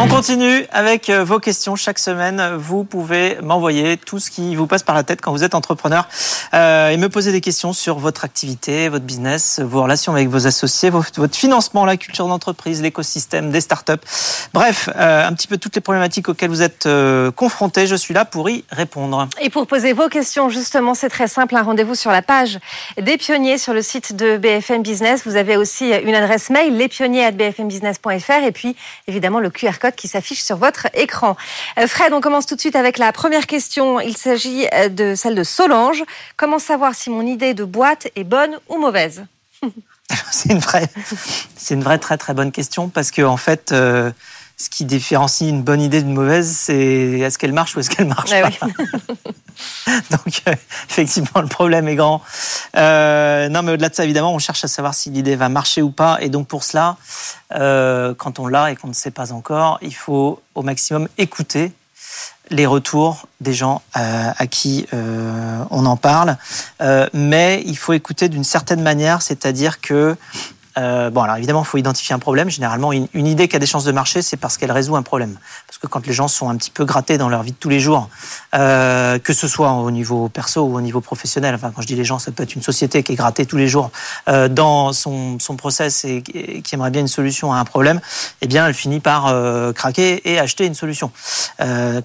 On continue avec euh, vos questions chaque semaine. Vous pouvez m'envoyer tout ce qui vous passe par la tête quand vous êtes entrepreneur euh, et me poser des questions sur votre activité, votre business, vos relations avec vos associés, votre financement, la culture d'entreprise, l'écosystème des startups. Bref, euh, un petit peu toutes les problématiques auxquelles vous êtes confrontés. Je suis là pour y répondre. Et pour poser vos questions, justement, c'est très simple. Un rendez-vous sur la page des pionniers sur le site de BFM Business. Vous avez aussi une adresse mail, lespionniers@bfmbusiness.fr et puis évidemment le QR code qui s'affiche sur votre écran. Euh, Fred, on commence tout de suite avec la première question. Il s'agit euh, de celle de Solange. Comment savoir si mon idée de boîte est bonne ou mauvaise C'est une vraie, très très bonne question parce que en fait, euh, ce qui différencie une bonne idée d'une mauvaise, c'est est-ce qu'elle marche ou est-ce qu'elle marche ah pas. Donc, euh, effectivement, le problème est grand. Euh, non, mais au-delà de ça, évidemment, on cherche à savoir si l'idée va marcher ou pas. Et donc, pour cela, euh, quand on l'a et qu'on ne sait pas encore, il faut au maximum écouter les retours des gens à qui on en parle. mais il faut écouter d'une certaine manière, c'est-à-dire que euh, bon, alors évidemment, il faut identifier un problème. Généralement, une, idée qui a des chances de marcher, c'est parce qu'elle résout un problème. Parce que quand les gens sont un petit peu grattés dans leur vie de tous les jours, euh, que ce soit au niveau perso ou au niveau professionnel, enfin, quand je dis les gens, ça peut être une société qui est grattée tous les jours euh, dans son, process et, qui aimerait bien une solution à un problème, eh bien, elle finit par euh, craquer et acheter une solution.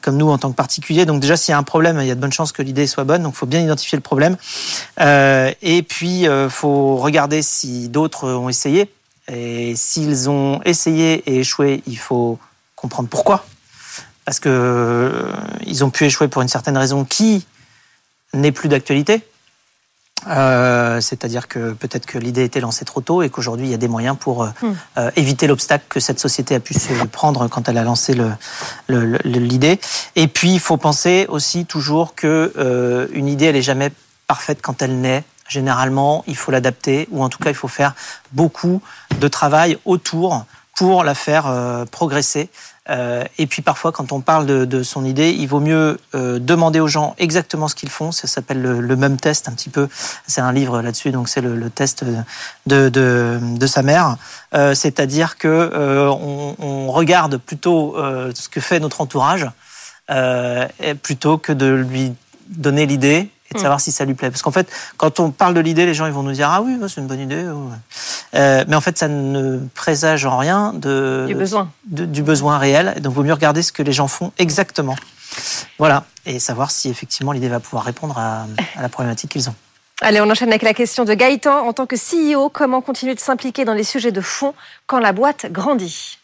Comme nous, en tant que particulier. Donc déjà, s'il y a un problème, il y a de bonnes chances que l'idée soit bonne. Donc, il faut bien identifier le problème. Et puis, il faut regarder si d'autres ont essayé et s'ils ont essayé et échoué, il faut comprendre pourquoi. Parce que euh, ils ont pu échouer pour une certaine raison qui n'est plus d'actualité. Euh, c'est-à-dire que peut-être que l'idée était lancée trop tôt et qu'aujourd'hui il y a des moyens pour euh, hmm. éviter l'obstacle que cette société a pu se prendre quand elle a lancé l'idée. Et puis il faut penser aussi toujours que une idée elle est jamais parfaite quand elle naît généralement, il faut l'adapter, ou en tout cas, il faut faire beaucoup de travail autour pour la faire euh, progresser. Euh, et puis parfois, quand on parle de, son idée, il vaut mieux euh, demander aux gens exactement ce qu'ils font. Ça s'appelle le, même test un petit peu. C'est un livre là-dessus, donc c'est le, test de, de, sa mère. C'est-à-dire que on, regarde plutôt ce que fait notre entourage plutôt que de lui donner l'idée de savoir si ça lui plaît. Parce qu'en fait, quand on parle de l'idée, les gens ils vont nous dire ah oui, c'est une bonne idée. Euh, mais en fait, ça ne présage en rien de, du besoin, du besoin réel. Donc, il vaut mieux regarder ce que les gens font exactement. Voilà, et savoir si effectivement l'idée va pouvoir répondre à, à la problématique qu'ils ont. Allez, on enchaîne avec la question de Gaëtan. En tant que CEO, comment continuer de s'impliquer dans les sujets de fond quand la boîte grandit?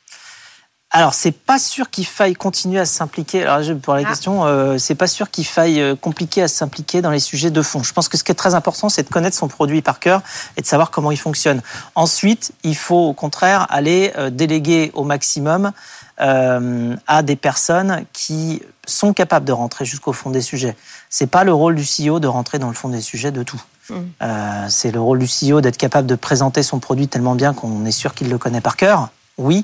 Alors, c'est pas sûr qu'il faille continuer à s'impliquer. Alors, pour la ah. question, euh, c'est pas sûr qu'il faille euh, compliquer à s'impliquer dans les sujets de fond. Je pense que ce qui est très important, c'est de connaître son produit par cœur et de savoir comment il fonctionne. Ensuite, il faut au contraire aller euh, déléguer au maximum euh, à des personnes qui sont capables de rentrer jusqu'au fond des sujets. C'est pas le rôle du CEO de rentrer dans le fond des sujets de tout. Mmh. Euh, c'est le rôle du CEO d'être capable de présenter son produit tellement bien qu'on est sûr qu'il le connaît par cœur. Oui,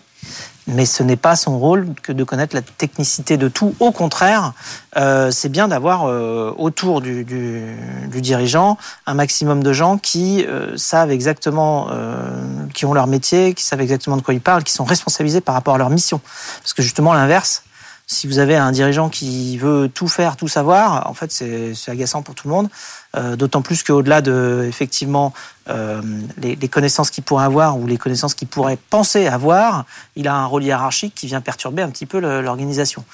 mais ce n'est pas son rôle que de connaître la technicité de tout. Au contraire, euh, c'est bien d'avoir euh, autour du, dirigeant un maximum de gens qui euh, savent exactement, qui ont leur métier, qui savent exactement de quoi ils parlent, qui sont responsabilisés par rapport à leur mission. Parce que justement, l'inverse, si vous avez un dirigeant qui veut tout faire, tout savoir, en fait, c'est agaçant pour tout le monde. Euh, d'autant plus qu'au-delà de effectivement euh, les, les, connaissances qu'il pourrait avoir ou les connaissances qu'il pourrait penser avoir, il a un rôle hiérarchique qui vient perturber un petit peu l'organisation.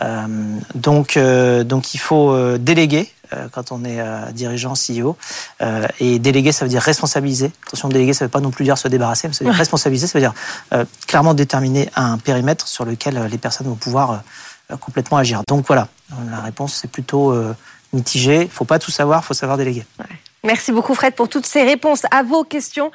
Euh, donc, donc il faut déléguer quand on est dirigeant, CEO. et déléguer, ça veut dire responsabiliser. Attention, déléguer, ça ne veut pas non plus dire se débarrasser, mais ça veut dire responsabiliser, ça veut dire clairement déterminer un périmètre sur lequel les personnes vont pouvoir complètement agir. Donc voilà, la réponse, c'est plutôt mitigé. Il faut pas tout savoir, il faut savoir déléguer. Merci beaucoup Fred pour toutes ces réponses à vos questions.